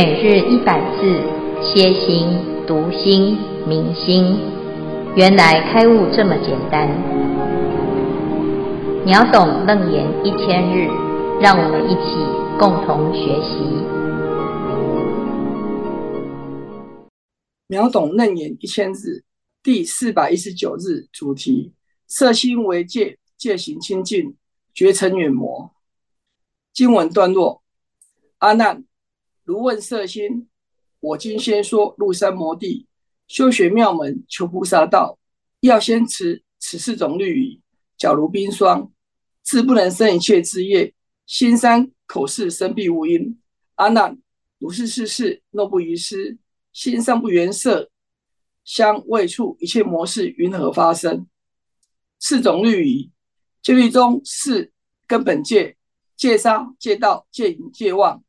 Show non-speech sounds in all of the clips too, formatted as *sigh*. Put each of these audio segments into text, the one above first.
每日一百字，歇心、读心、明心，原来开悟这么简单。秒懂楞严一千日，让我们一起共同学习。秒懂楞严一千日第四百一十九日主题：色心为界，戒行清净，绝尘远魔。经文段落：阿难。如问色心，我今先说入三摩地修学妙门求菩萨道，要先持此四种律仪，皎如冰霜，自不能生一切之业。心三口四身必无因。阿难，如是世事若不于斯，心上不缘色香味触一切模式云何发生？四种律仪，戒律中四根本戒：戒杀、戒盗、戒淫、戒妄。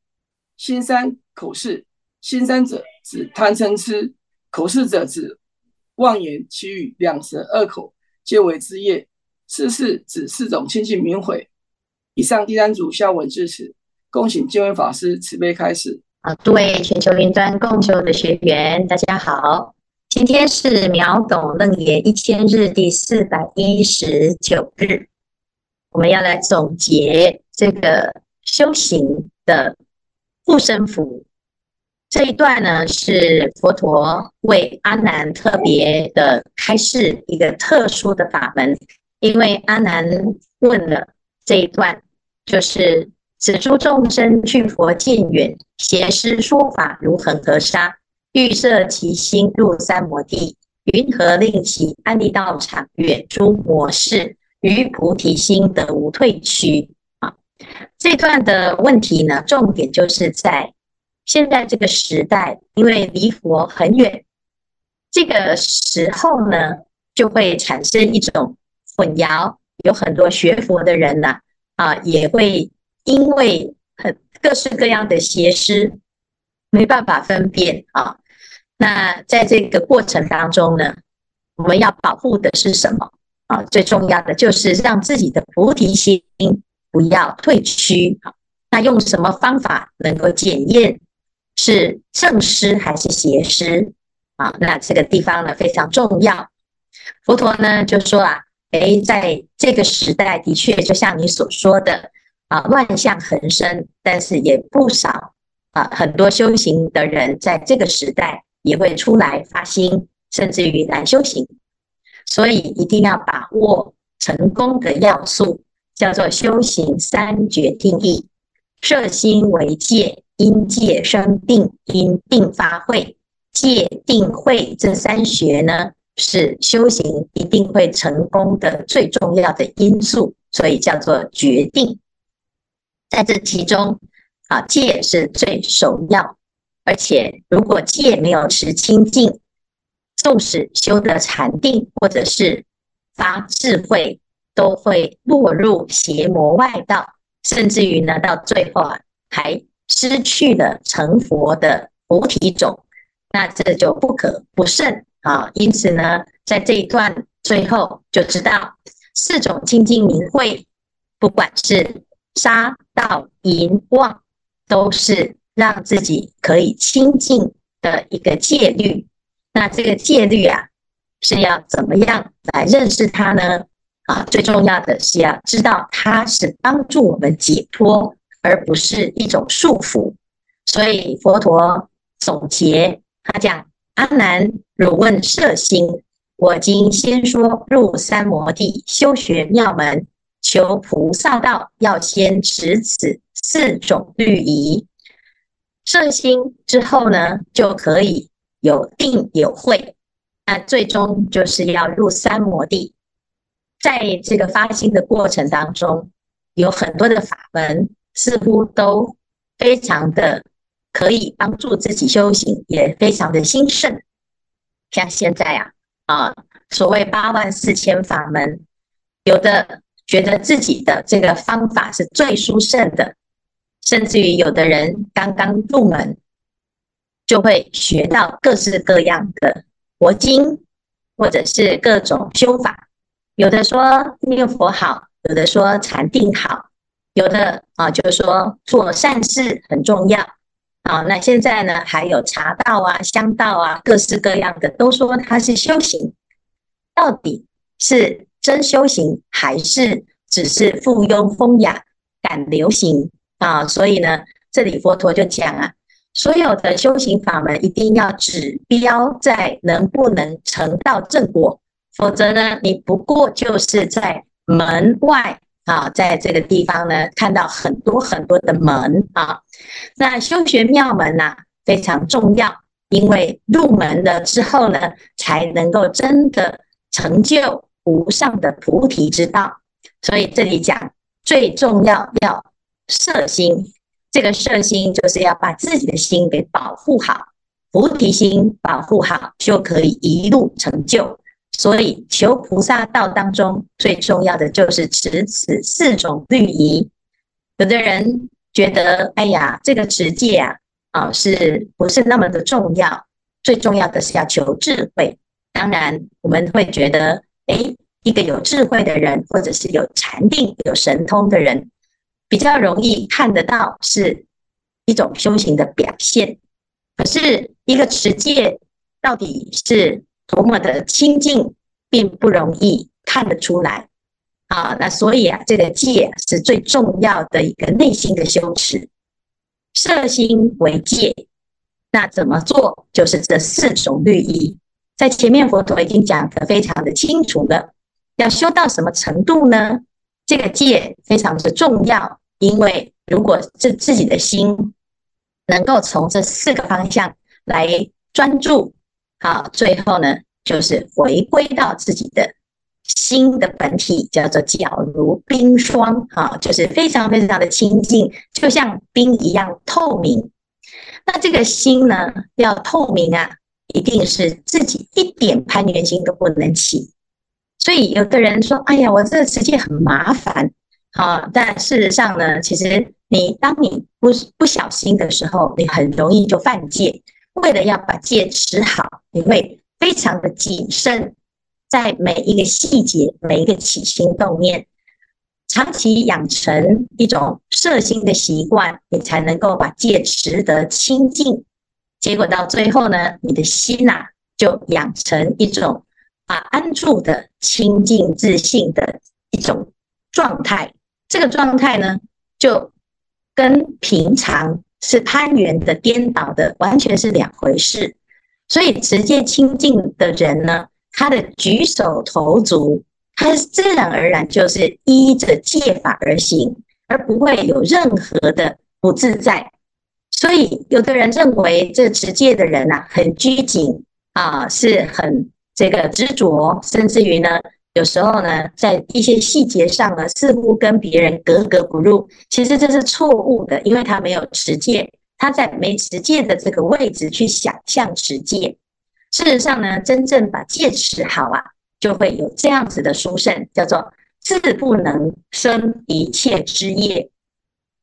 心三口四，心三者指贪嗔痴，口四者指妄言綺语，两舌二口皆为之业。四事指四种清净明慧。以上第三组下文至此，恭请见辉法师慈悲开示。啊，诸位全球云端共修的学员，大家好，今天是秒懂楞严一千日第四百一十九日，我们要来总结这个修行的。护身符这一段呢，是佛陀为阿难特别的开示一个特殊的法门，因为阿难问了这一段，就是此诸众生去佛渐远，邪师说法如恒河沙，欲摄其心入三摩地，云何令其安立道场，远诸魔事，于菩提心得无退趋？这段的问题呢，重点就是在现在这个时代，因为离佛很远，这个时候呢，就会产生一种混淆。有很多学佛的人呢，啊，也会因为很各式各样的邪师，没办法分辨啊。那在这个过程当中呢，我们要保护的是什么啊？最重要的就是让自己的菩提心。不要退屈，好，那用什么方法能够检验是正师还是邪师啊？那这个地方呢，非常重要。佛陀呢就说啊，诶，在这个时代的确就像你所说的啊，乱象横生，但是也不少啊，很多修行的人在这个时代也会出来发心，甚至于来修行，所以一定要把握成功的要素。叫做修行三决定义，色心为戒，因戒生定，因定发慧，戒定慧这三学呢，是修行一定会成功的最重要的因素，所以叫做决定。在这其中，啊，戒是最首要，而且如果戒没有持清净，纵使修得禅定或者是发智慧。都会落入邪魔外道，甚至于呢，到最后啊，还失去了成佛的菩提种，那这就不可不慎啊。因此呢，在这一段最后就知道四种清净明慧，不管是杀盗淫妄，都是让自己可以清净的一个戒律。那这个戒律啊，是要怎么样来认识它呢？啊，最重要的是要知道它是帮助我们解脱，而不是一种束缚。所以佛陀总结，他讲：阿难，汝问色心，我今先说入三摩地修学妙门，求菩萨道，要先持此四种律仪。色心之后呢，就可以有定有慧，那最终就是要入三摩地。在这个发心的过程当中，有很多的法门，似乎都非常的可以帮助自己修行，也非常的兴盛。像现在啊，啊，所谓八万四千法门，有的觉得自己的这个方法是最殊胜的，甚至于有的人刚刚入门，就会学到各式各样的佛经，或者是各种修法。有的说念佛好，有的说禅定好，有的啊就是说做善事很重要啊，那现在呢，还有茶道啊、香道啊，各式各样的，都说它是修行。到底是真修行，还是只是附庸风雅、赶流行啊？所以呢，这里佛陀就讲啊，所有的修行法门一定要指标在能不能成道正果，否则呢，你不过就是在门外。啊，在这个地方呢，看到很多很多的门啊。那修学妙门呐、非常重要，因为入门了之后呢，才能够真的成就无上的菩提之道。所以这里讲最重要要摄心，这个摄心就是要把自己的心给保护好，菩提心保护好，就可以一路成就。所以求菩萨道当中最重要的就是持此四种律仪。有的人觉得，哎呀，这个持戒啊，啊，是不是那么的重要？最重要的是要求智慧。当然，我们会觉得，哎，一个有智慧的人，或者是有禅定、有神通的人，比较容易看得到是一种修行的表现。可是，一个持戒到底是？多么的清净，并不容易看得出来啊！那所以啊，这个戒是最重要的一个内心的修持，色心为戒。那怎么做？就是这四种律仪，在前面佛陀已经讲得非常的清楚了。要修到什么程度呢？这个戒非常的重要，因为如果这自己的心能够从这四个方向来专注。好，最后呢，就是回归到自己的心的本体，叫做皎如冰霜，哈，就是非常非常的清净，就像冰一样透明。那这个心呢，要透明啊，一定是自己一点攀缘心都不能起。所以有的人说：“哎呀，我这个持戒很麻烦。”好，但事实上呢，其实你当你不不小心的时候，你很容易就犯戒。为了要把戒持好，你会非常的谨慎，在每一个细节、每一个起心动念，长期养成一种摄心的习惯，你才能够把戒持得清净。结果到最后呢，你的心呐、啊，就养成一种啊安住的清净自信的一种状态。这个状态呢，就跟平常。是攀缘的、颠倒的，完全是两回事。所以持戒清净的人呢，他的举手投足，他自然而然就是依着戒法而行，而不会有任何的不自在。所以，有的人认为这持戒的人呐、啊，很拘谨啊，是很这个执着，甚至于呢。有时候呢，在一些细节上呢，似乎跟别人格格不入。其实这是错误的，因为他没有持戒，他在没持戒的这个位置去想象持戒。事实上呢，真正把戒持好啊，就会有这样子的殊胜，叫做自不能生一切之业。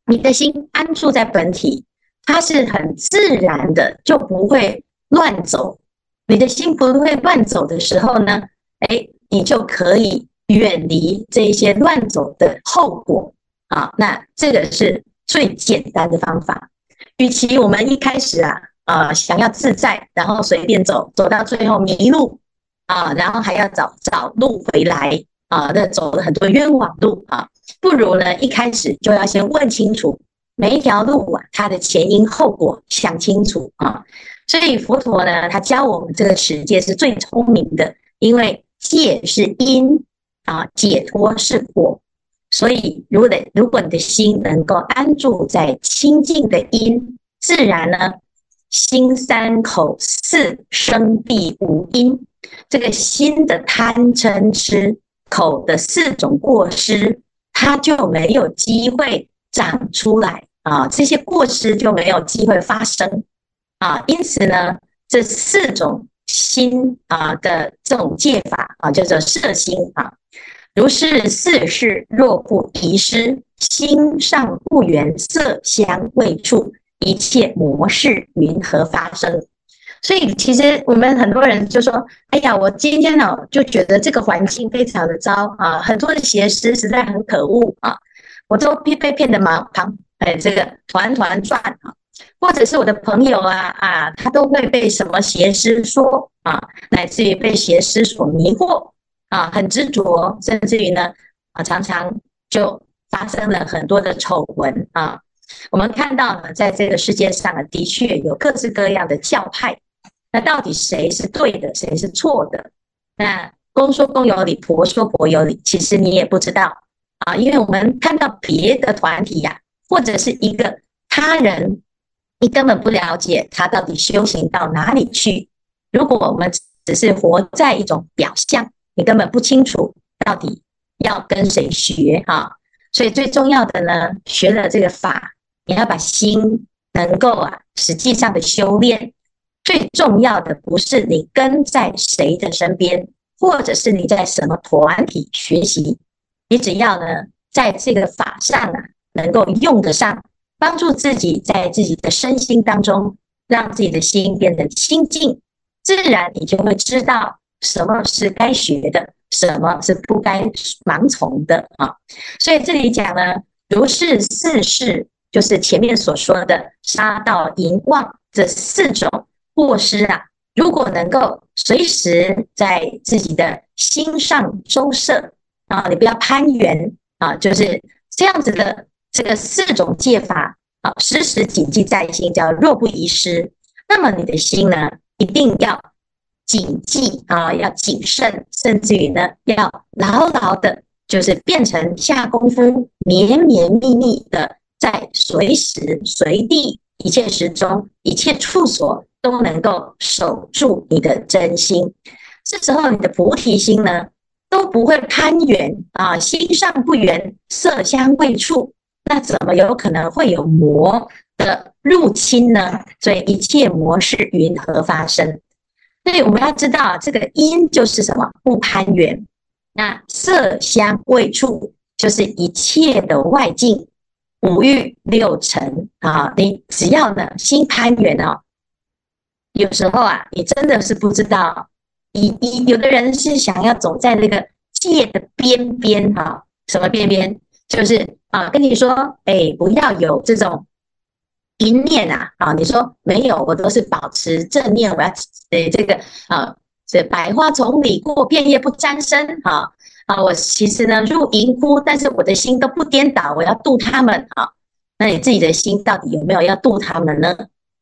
你的心安住在本体，它是很自然的，就不会乱走。你的心不会乱走的时候呢，哎。你就可以远离这一些乱走的后果啊！那这个是最简单的方法。与其我们一开始啊，呃，想要自在，然后随便走，走到最后迷路啊，然后还要找找路回来啊，那走了很多冤枉路啊，不如呢，一开始就要先问清楚每一条路啊，它的前因后果，想清楚啊。所以佛陀呢，他教我们这个世界是最聪明的，因为。戒是因啊，解脱是果，所以如果的，如果你的心能够安住在清净的因，自然呢，心三口四生必无因。这个心的贪嗔痴，口的四种过失，它就没有机会长出来啊，这些过失就没有机会发生啊。因此呢，这四种。心啊的这种戒法啊，叫做色心啊。如是四事，若不遗失，心上不缘色香味触，一切模式云何发生？所以其实我们很多人就说：“哎呀，我今天呢就觉得这个环境非常的糟啊，很多的邪师实在很可恶啊，我都被被骗的忙旁哎，这个团团转啊。”或者是我的朋友啊啊，他都会被什么邪师说啊，乃至于被邪师所迷惑啊，很执着，甚至于呢啊，常常就发生了很多的丑闻啊。我们看到呢，在这个世界上，的确有各式各样的教派。那到底谁是对的，谁是错的？那公说公有理，婆说婆有理，其实你也不知道啊，因为我们看到别的团体呀、或者是一个他人，你根本不了解他到底修行到哪里去。如果我们只是活在一种表象，你根本不清楚到底要跟谁学啊。所以最重要的呢，学了这个法。你要把心能够啊，实际上的修炼，最重要的不是你跟在谁的身边，或者是你在什么团体学习，你只要呢，在这个法上啊，能够用得上，帮助自己在自己的身心当中，让自己的心变得清净，自然你就会知道什么是该学的，什么是不该盲从的啊。所以这里讲呢，如是四事。就是前面所说的杀盗淫妄这四种过失啊，如果能够随时在自己的心上周摄啊，你不要攀缘啊，就是这样子的这个四种戒法啊，时时谨记在心，叫若不遗失。那么你的心呢，一定要谨记啊，要谨慎，甚至于呢，要牢牢的，就是变成下功夫，绵绵密密的。在随时随地、一切时中、一切处所，都能够守住你的真心。这时候，你的菩提心呢，都不会攀缘啊，心上不缘色香味触，那怎么有可能会有魔的入侵呢？所以，一切魔事云何发生？所以我们要知道，这个因就是什么？不攀缘。那色香味触就是一切的外境。五欲六尘啊，你只要呢心攀缘哦，有时候啊，你真的是不知道，一一有的人是想要走在那个界的边边哈，什么边边？就是啊，跟你说，哎，不要有这种一念啊，啊，你说没有，我都是保持正念，我要呃这个啊，这百花丛里过，片叶不沾身啊。啊，我其实呢入淫窟，但是我的心都不颠倒，我要度他们啊。那你自己的心到底有没有要度他们呢？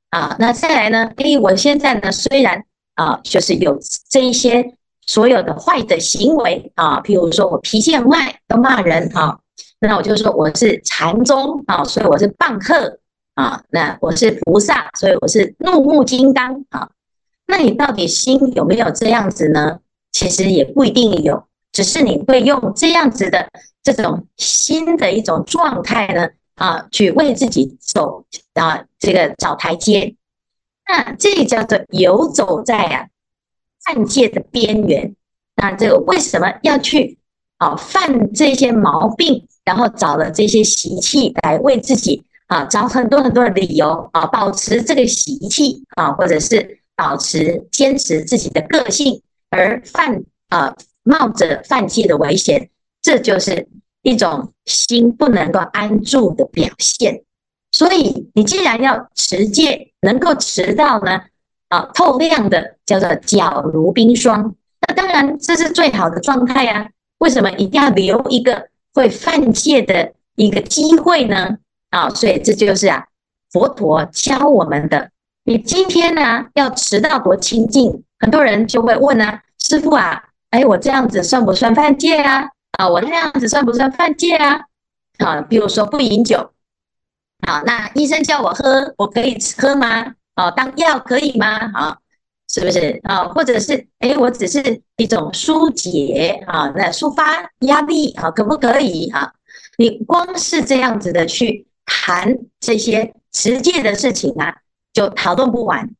啊，那再来呢？诶，我现在呢虽然啊，就是有这一些所有的坏的行为啊，譬如说我脾气很坏，都骂人啊，那我就说我是禅宗啊，所以我是棒喝啊。那我是菩萨，所以我是怒目金刚啊。那你到底心有没有这样子呢？其实也不一定有。只是你会用这样子的这种新的一种状态呢，啊，去为自己走啊，这个找台阶。那这叫做游走在啊犯界的边缘。那这个为什么要去啊犯这些毛病，然后找了这些习气来为自己啊找很多很多的理由啊，保持这个习气啊，或者是保持坚持自己的个性而犯啊。冒着犯戒的危险，这就是一种心不能够安住的表现。所以，你既然要持戒，能够持到呢，啊，透亮的叫做皎如冰霜，那当然这是最好的状态啊。为什么一定要留一个会犯戒的一个机会呢？啊，所以这就是啊，佛陀教我们的。你今天呢，要持到多清净？很多人就会问啊，师父啊。哎，我这样子算不算犯戒啊？啊，我这样子算不算犯戒啊？啊，比如说不饮酒，好，那医生叫我喝，我可以喝吗？哦，当药可以吗？啊，是不是啊？或者是哎，我只是一种疏解啊，那抒发压力啊，可不可以啊？你光是这样子的去谈这些持戒的事情啊，就讨论不完。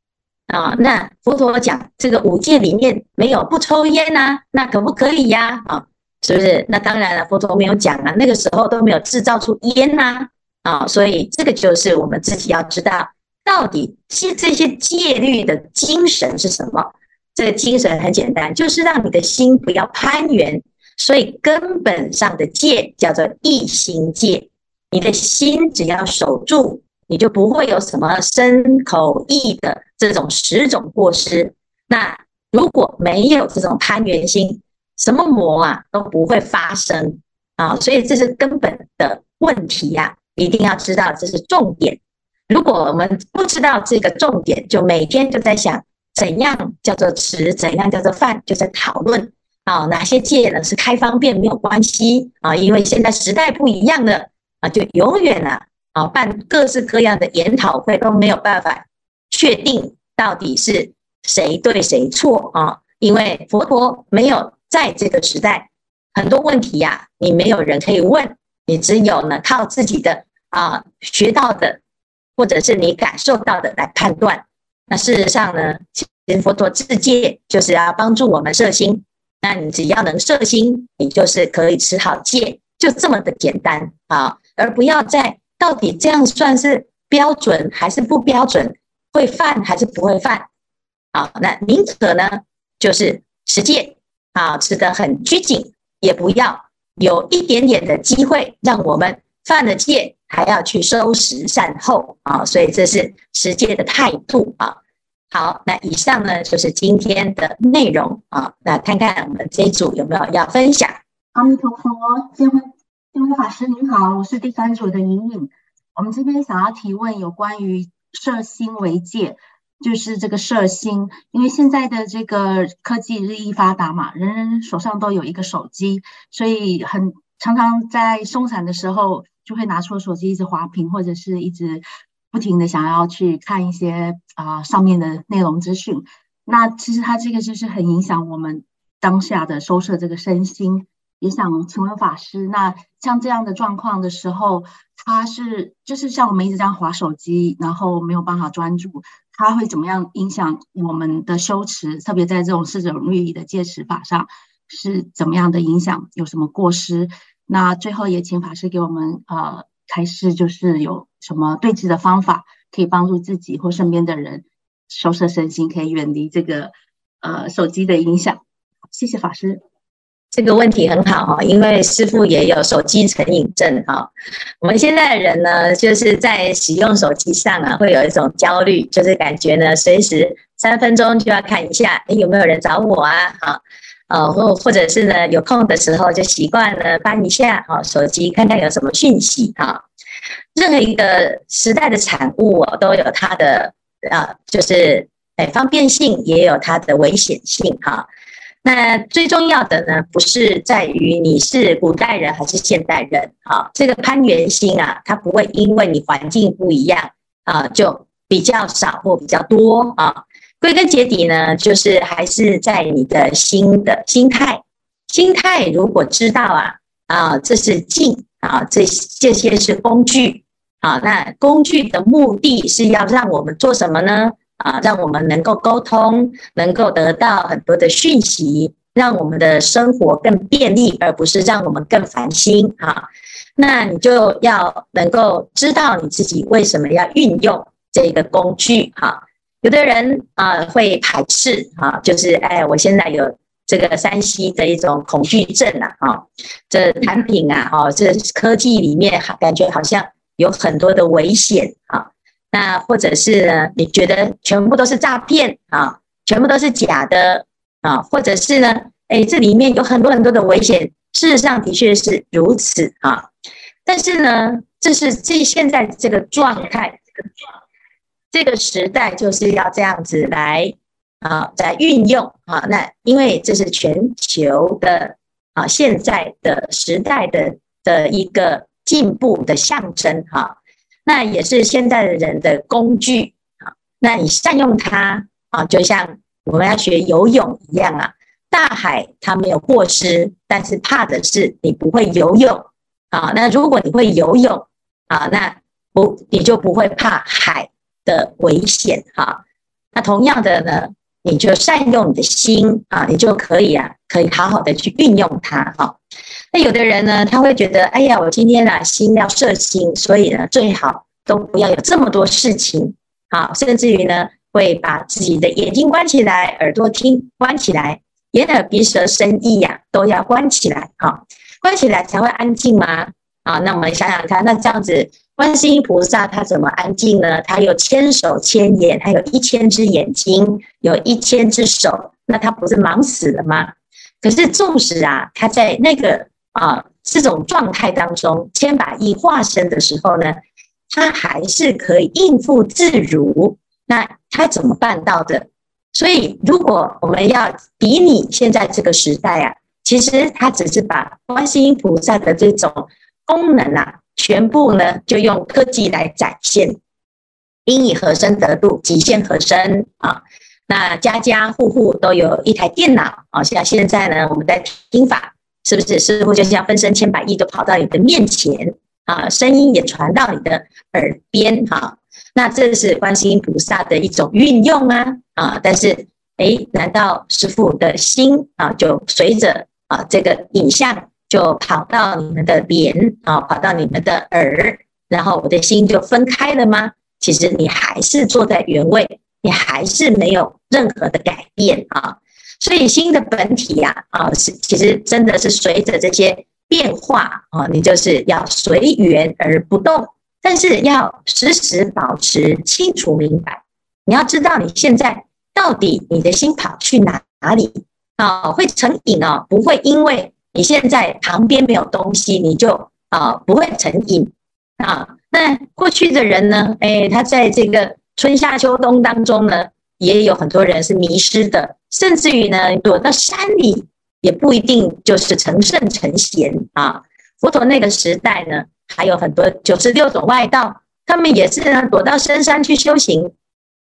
啊，那佛陀讲这个五戒里面没有不抽烟呐，那可不可以呀？啊，是不是？那当然了，佛陀没有讲啊，那个时候都没有制造出烟呐，啊，所以这个就是我们自己要知道，到底是这些戒律的精神是什么？这个精神很简单，就是让你的心不要攀缘，所以根本上的戒叫做一心戒，你的心只要守住你就不会有什么身口意的这种十种过失。那如果没有这种攀缘心，什么魔啊都不会发生啊。所以这是根本的问题呀、啊，一定要知道这是重点。如果我们不知道这个重点，就每天就在想怎样叫做持，怎样叫做犯，就在讨论啊哪些戒呢是开方便没有关系啊，因为现在时代不一样了啊，就永远啊啊办各式各样的研讨会都没有办法确定到底是谁对谁错啊，因为佛陀没有在这个时代，很多问题呀、你没有人可以问，你只有呢靠自己的啊学到的。或者是你感受到的来判断，那事实上呢，其实佛陀自戒就是要帮助我们摄心。那你只要能摄心，你就是可以持好戒，就这么的简单啊，而不要在到底这样算是标准还是不标准，会犯还是不会犯啊？那宁可呢，就是持戒啊，持得很拘谨，也不要有一点点的机会让我们犯了戒。还要去收拾善后啊，所以这是持戒的态度啊。好，那以上呢就是今天的内容啊。那看看我们这一组有没有要分享？阿弥陀佛，见辉见辉法师您好，我是第三组的莹莹。我们这边想要提问有关于摄心为戒，就是这个摄心，因为现在的这个科技日益发达嘛，人人手上都有一个手机，所以很常常在松散的时候。就会拿出手机一直滑屏，或者是一直不停的想要去看一些啊、上面的内容资讯。那其实它这个就是很影响我们当下的收摄这个身心。也想请问法师，那像这样的状况的时候，它是就是像我们一直这样滑手机，然后没有办法专注，它会怎么样影响我们的修持？特别在这种四种律仪的戒持法上，是怎么样的影响？有什么过失？那最后也请法师给我们呃开示，就是有什么对治的方法，可以帮助自己或身边的人收摄身心，可以远离这个呃手机的影响。谢谢法师。这个问题很好哈，因为师父也有手机成瘾症哈。我们现在的人呢，就是在使用手机上啊，会有一种焦虑，就是感觉呢，随时三分钟就要看一下，诶，有没有人找我啊？好。呃，或或者是呢，有空的时候就习惯了翻一下啊，手机看看有什么讯息啊。任何一个时代的产物哦，都有它的啊，就是哎方便性，也有它的危险性哈。那最重要的呢，不是在于你是古代人还是现代人啊，这个攀缘心啊，它不会因为你环境不一样啊，就比较少或比较多啊。归根结底呢，就是还是在你的心的心态。心态如果知道啊啊，这是境啊，这这些是工具啊。那工具的目的是要让我们做什么呢？啊，让我们能够沟通，能够得到很多的讯息，让我们的生活更便利，而不是让我们更烦心啊。那你就要能够知道你自己为什么要运用这个工具哈。有的人啊、会排斥啊，就是哎，我现在有这个山西的一种恐惧症啊，啊，这产品啊，哦，这科技里面感觉好像有很多的危险啊。那或者是呢，你觉得全部都是诈骗啊，全部都是假的啊，或者是呢，哎，这里面有很多很多的危险，事实上的确是如此啊。但是呢，这是这现在这个状态。这个这个时代就是要这样子来啊，在运用啊，那因为这是全球的啊，现在的时代的的一个进步的象征哈，那也是现在的人的工具啊，那你善用它啊，就像我们要学游泳一样啊，大海它没有过失，但是怕的是你不会游泳啊，那如果你会游泳啊，那不你就不会怕海的危险哈，那同样的呢，你就善用你的心啊，你就可以啊，可以好好的去运用它哈。那有的人呢，他会觉得，哎呀，我今天啊心要摄心，所以呢，最好都不要有这么多事情啊，甚至于呢，会把自己的眼睛关起来，耳朵听关起来，眼耳鼻舌身意呀都要关起来啊，关起来才会安静吗？啊，那我们想想看，那这样子观世音菩萨他怎么安静呢？他有千手千眼，他有一千只眼睛，有一千只手，那他不是忙死了吗？可是纵使啊，他在那个啊这种状态当中，千百亿化身的时候呢，他还是可以应付自如。那他怎么办到的？所以，如果我们要比拟现在这个时代啊，其实他只是把观世音菩萨的这种功能啊。全部呢，就用科技来展现，应以何身得度，极限何身啊？那家家户户都有一台电脑啊，像现在呢，我们在听法，是不是师傅就像分身千百亿，都跑到你的面前啊，声音也传到你的耳边哈、那这是观世音菩萨的一种运用啊啊！但是，诶，难道师父的心啊，就随着啊这个影像？就跑到你们的脸啊，跑到你们的耳，然后我的心就分开了吗？其实你还是坐在原位，你还是没有任何的改变啊。所以心的本体呀，啊，是其实真的是随着这些变化啊，你就是要随缘而不动，但是要时时保持清楚明白。你要知道你现在到底你的心跑去哪哪里啊？会成瘾哦，不会因为。你现在旁边没有东西，你就啊不会成瘾啊。那过去的人呢？哎，他在这个春夏秋冬当中呢，也有很多人是迷失的，甚至于呢，躲到山里也不一定就是成圣成贤啊。佛陀那个时代呢，还有很多九十六种外道，他们也是呢躲到深山去修行，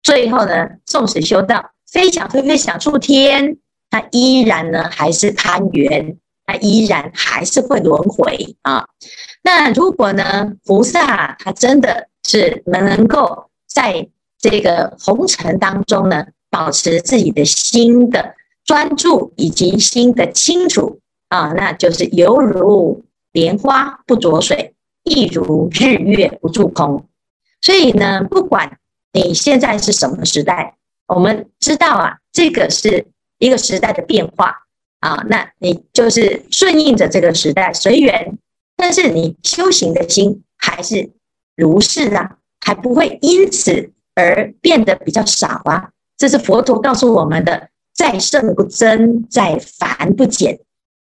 最后呢，纵使修道，飞翔飞飞想出天，他依然呢还是贪缘。他依然还是会轮回啊。那如果呢，菩萨他真的是能够在这个红尘当中呢，保持自己的心的专注以及心的清楚啊，那就是犹如莲花不着水，亦如日月不住空。所以呢，不管你现在是什么时代，我们知道啊，这个是一个时代的变化。啊，那你就是顺应着这个时代随缘，但是你修行的心还是如是啊，还不会因此而变得比较少啊。这是佛陀告诉我们的：在圣不增，在凡不减。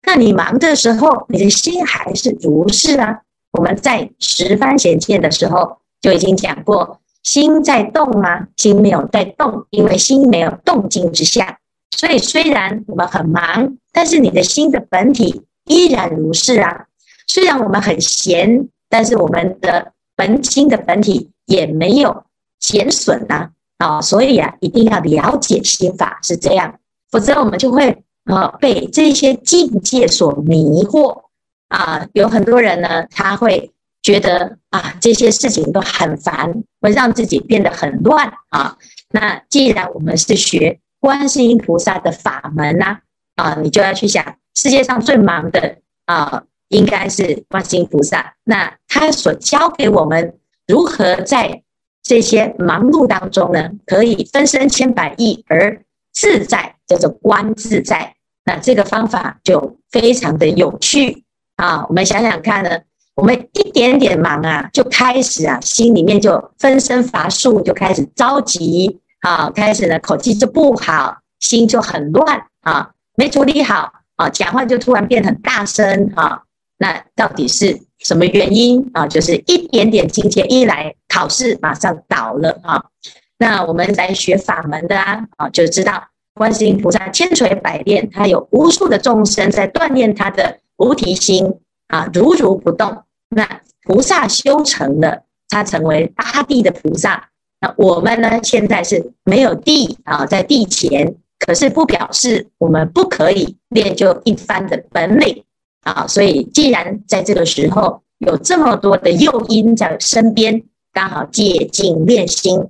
那你忙的时候，你的心还是如是啊。我们在十番显见的时候就已经讲过，心在动吗？心没有在动，因为心没有动静之相。所以虽然我们很忙，但是你的心的本体依然如是啊。虽然我们很闲，但是我们的本心的本体也没有减损呐。啊，所以啊，一定要了解心法是这样，否则我们就会啊被这些境界所迷惑啊。有很多人呢，他会觉得啊这些事情都很烦，会让自己变得很乱啊。那既然我们是学。观世音菩萨的法门呐，啊，你就要去想，世界上最忙的啊，应该是观世音菩萨。那他所教给我们如何在这些忙碌当中呢，可以分身千百亿而自在，叫做观自在。那这个方法就非常的有趣啊。我们想想看呢，我们一点点忙啊，就开始啊，心里面就分身乏术，就开始着急。啊，开始呢，口气就不好，心就很乱啊，没处理好啊，讲话就突然变很大声啊，那到底是什么原因啊？就是一点点境界一来，考试马上倒了啊。那我们来学法门的啊，啊，就知道观世音菩萨千锤百炼，他有无数的众生在锻炼他的菩提心啊，如如不动。那菩萨修成了，他成为八地的菩萨。我们呢？现在是没有地啊，在地前，可是不表示我们不可以练就一番的本领啊。所以，既然在这个时候有这么多的诱因在身边，刚好借镜练心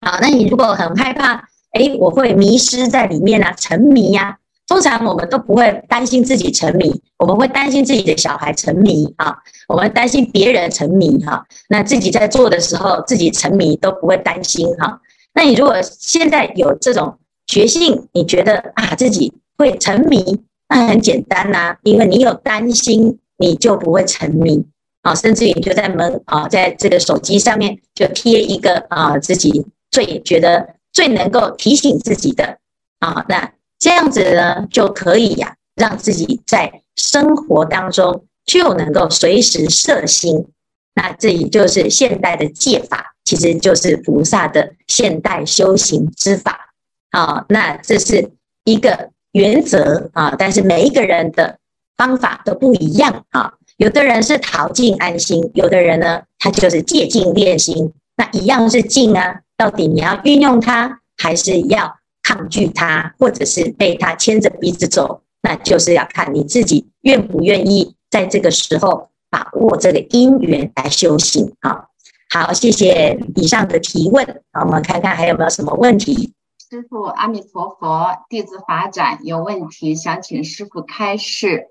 啊。那你如果很害怕，诶，我会迷失在里面啊，沉迷呀、啊。通常我们都不会担心自己沉迷，我们会担心自己的小孩沉迷啊，我们担心别人沉迷哈。那自己在做的时候，自己沉迷都不会担心哈。那你如果现在有这种觉性，你觉得啊自己会沉迷，那很简单呐，因为你有担心，你就不会沉迷啊，甚至于你就在门啊，在这个手机上面就贴一个啊，自己最觉得最能够提醒自己的啊，那这样子呢就可以呀、让自己在生活当中就能够随时摄心。那这也就是现代的戒法，其实就是菩萨的现代修行之法啊。那这是一个原则啊，但是每一个人的方法都不一样啊。有的人是逃静安心，有的人呢，他就是借静练心。那一样是静啊，到底你要运用它，还是要抗拒它，或者是被它牵着鼻子走？那就是要看你自己愿不愿意在这个时候。把握这个因缘来修行啊！好，谢谢以上的提问。我们看看还有没有什么问题。师傅，阿弥陀佛，弟子法展有问题，想请师傅开示。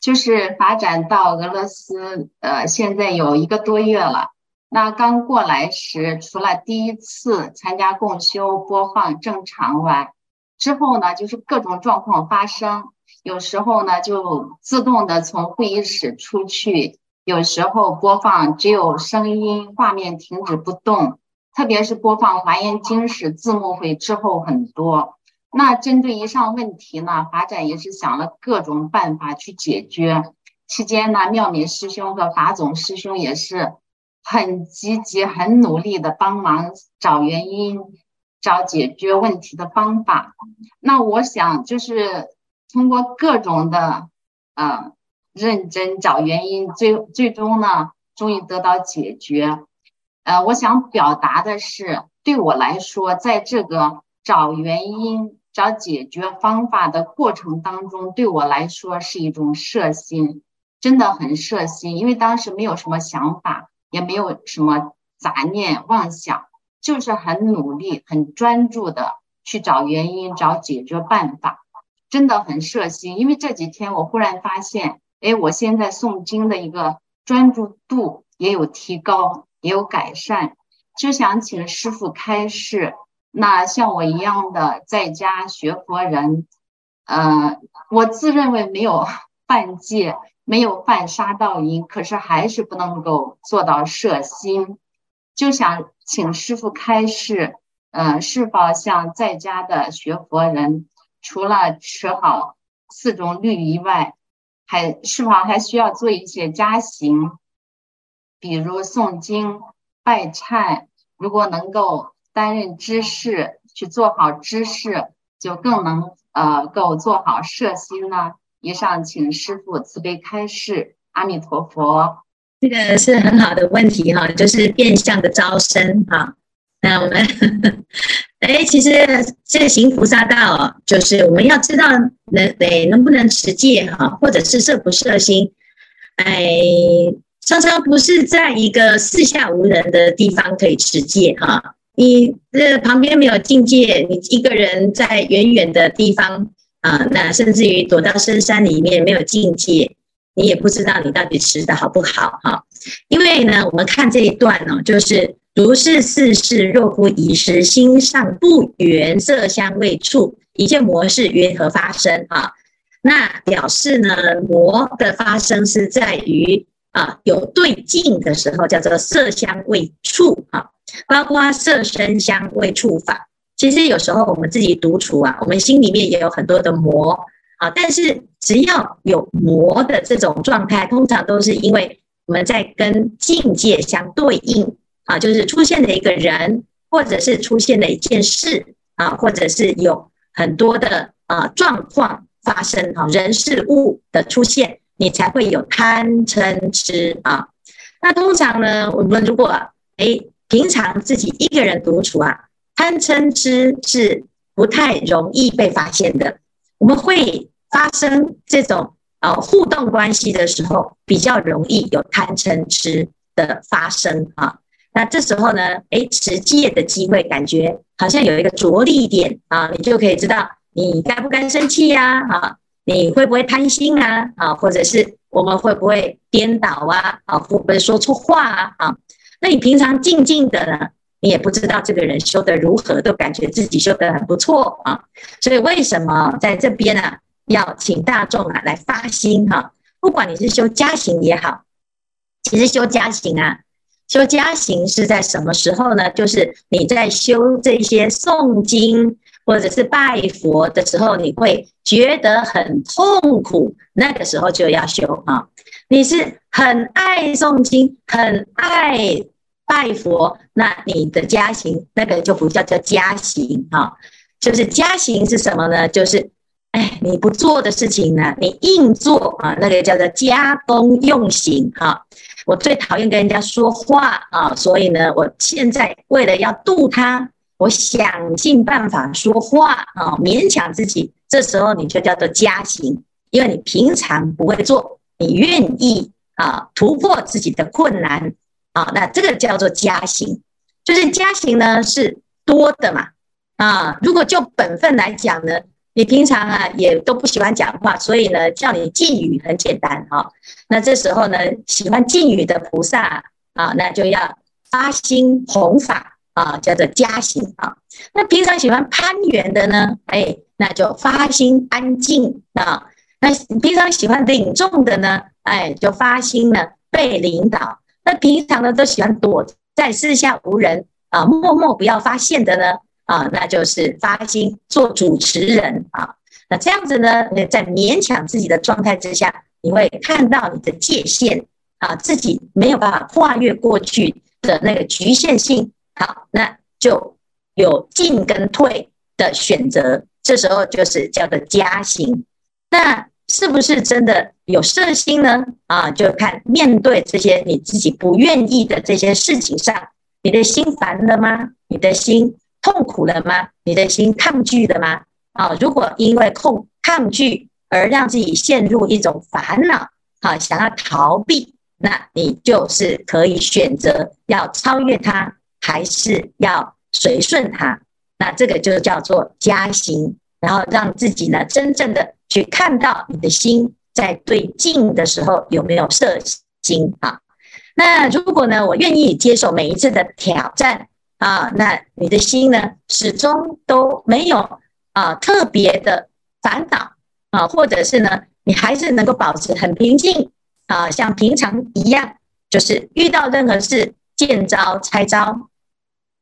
就是法展到俄罗斯，呃，现在有一个多月了。那刚过来时，除了第一次参加共修播放正常外，之后呢，就是各种状况发生。有时候呢，就自动的从会议室出去。有时候播放只有声音，画面停止不动，特别是播放《华严经》时字幕会滞后很多。那针对以上问题呢，法展也是想了各种办法去解决。期间呢，妙敏师兄和法总师兄也是很积极、很努力的帮忙找原因、找解决问题的方法。那我想就是通过各种的，呃。认真找原因，最最终呢，终于得到解决。呃，我想表达的是，对我来说，在这个找原因、找解决方法的过程当中，对我来说是一种摄心，真的很摄心。因为当时没有什么想法，也没有什么杂念妄想，就是很努力、很专注的去找原因、找解决办法，真的很摄心。因为这几天我忽然发现。哎，我现在诵经的一个专注度也有提高，也有改善，就想请师父开示。那像我一样的在家学佛人，呃，我自认为没有 *laughs* 犯戒，没有犯杀盗淫，可是还是不能够做到摄心，就想请师父开示。呃，是否像在家的学佛人，除了持好四种律仪外，还是否还需要做一些加行，比如诵经、拜忏。如果能够担任知事，去做好知事，就更能呃够做好摄心呢。以上，请师父慈悲开示。阿弥陀佛。这个是很好的问题哈，就是变相的招生哈。那我们，哎，其实这行菩萨道，就是我们要知道能哎能不能持戒哈，或者是摄不摄心，哎，常常不是在一个四下无人的地方可以持戒哈。你这旁边没有境界，你一个人在远远的地方啊，那甚至于躲到深山里面没有境界，你也不知道你到底吃的好不好哈。因为呢，我们看这一段呢，就是。如是四事，若不宜时，心上不缘色香味触，一切魔事缘何发生啊？那表示呢，魔的发生是在于啊有对境的时候，叫做色香味触啊，包括色声香味触法。其实有时候我们自己独处啊，我们心里面也有很多的魔啊，但是只要有魔的这种状态，通常都是因为我们在跟境界相对应。啊，就是出现了一个人，或者是出现了一件事啊，或者是有很多的啊状况发生啊，人事物的出现，你才会有贪嗔痴啊。那通常呢，我们如果哎平常自己一个人独处啊，贪嗔痴是不太容易被发现的。我们会发生这种啊互动关系的时候，比较容易有贪嗔痴的发生啊。那这时候呢，哎，持戒的机会，感觉好像有一个着力点啊，你就可以知道你该不该生气呀？啊，你会不会贪心啊？啊，或者是我们会不会颠倒啊？啊，会不会说错话啊？啊，那你平常静静的呢，你也不知道这个人修得如何，都感觉自己修得很不错啊。所以为什么在这边呢，要请大众啊来发心哈？不管你是修家行也好。其实修家行啊，修家行是在什么时候呢？就是你在修这些诵经或者是拜佛的时候，你会觉得很痛苦，那个时候就要修啊。你是很爱诵经，很爱拜佛，那你的家行那个就不叫叫家行啊。就是家行是什么呢？就是。哎，你不做的事情呢，你硬做啊，那个叫做加功用行哈。我最讨厌跟人家说话啊，所以呢，我现在为了要度他，我想尽办法说话啊，勉强自己。这时候你就叫做加行，因为你平常不会做，你愿意啊突破自己的困难啊，那这个叫做加行。就是加行呢是多的嘛啊，如果就本分来讲呢。你平常啊也都不喜欢讲话，所以呢叫你禁语很简单哈、哦。那这时候呢喜欢禁语的菩萨啊，那就要发心弘法啊，叫做加行啊。那平常喜欢攀缘的呢，哎，那就发心安静啊。那平常喜欢领众的呢，哎，就发心呢被领导。那平常呢都喜欢躲在四下无人啊，默默不要发现的呢。啊，那就是发心做主持人啊。那这样子呢，你在勉强自己的状态之下，你会看到你的界限啊，自己没有办法跨越过去的那个局限性。好，那就有进跟退的选择。这时候就是叫做加行。那是不是真的有色心呢？啊，就看面对这些你自己不愿意的这些事情上，你的心烦了吗？你的心？痛苦了吗？你的心抗拒了吗？啊，如果因为控抗拒而让自己陷入一种烦恼，啊，想要逃避，那你就是可以选择要超越它，还是要随顺它。那这个就叫做加行，然后让自己呢真正的去看到你的心在对镜的时候有没有色心啊。那如果呢，我愿意接受每一次的挑战。啊，那你的心呢，始终都没有啊特别的烦恼啊，或者是呢，你还是能够保持很平静啊，像平常一样，就是遇到任何事见招拆招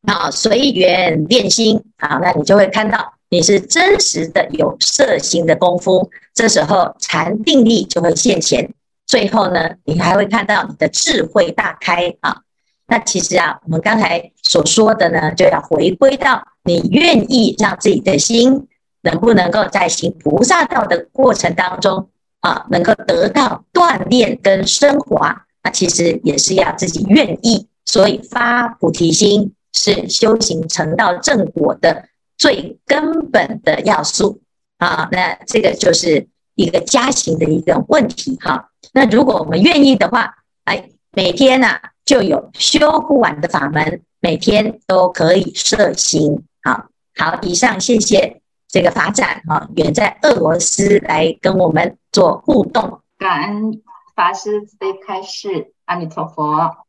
啊，随缘练心啊，那你就会看到你是真实的有色心的功夫，这时候禅定力就会现前，最后呢，你还会看到你的智慧大开啊。那其实啊，我们刚才所说的呢，就要回归到你愿意让自己的心能不能够在行菩萨道的过程当中啊，能够得到锻炼跟升华。那其实也是要自己愿意，所以发菩提心是修行成道正果的最根本的要素啊。那这个就是一个加行的一个问题哈。那如果我们愿意的话，哎，每天呢、就有修不完的法门，每天都可以摄行。好好，以上谢谢这个法展啊，远在俄罗斯来跟我们做互动，感恩法师慈悲开示，阿弥陀佛。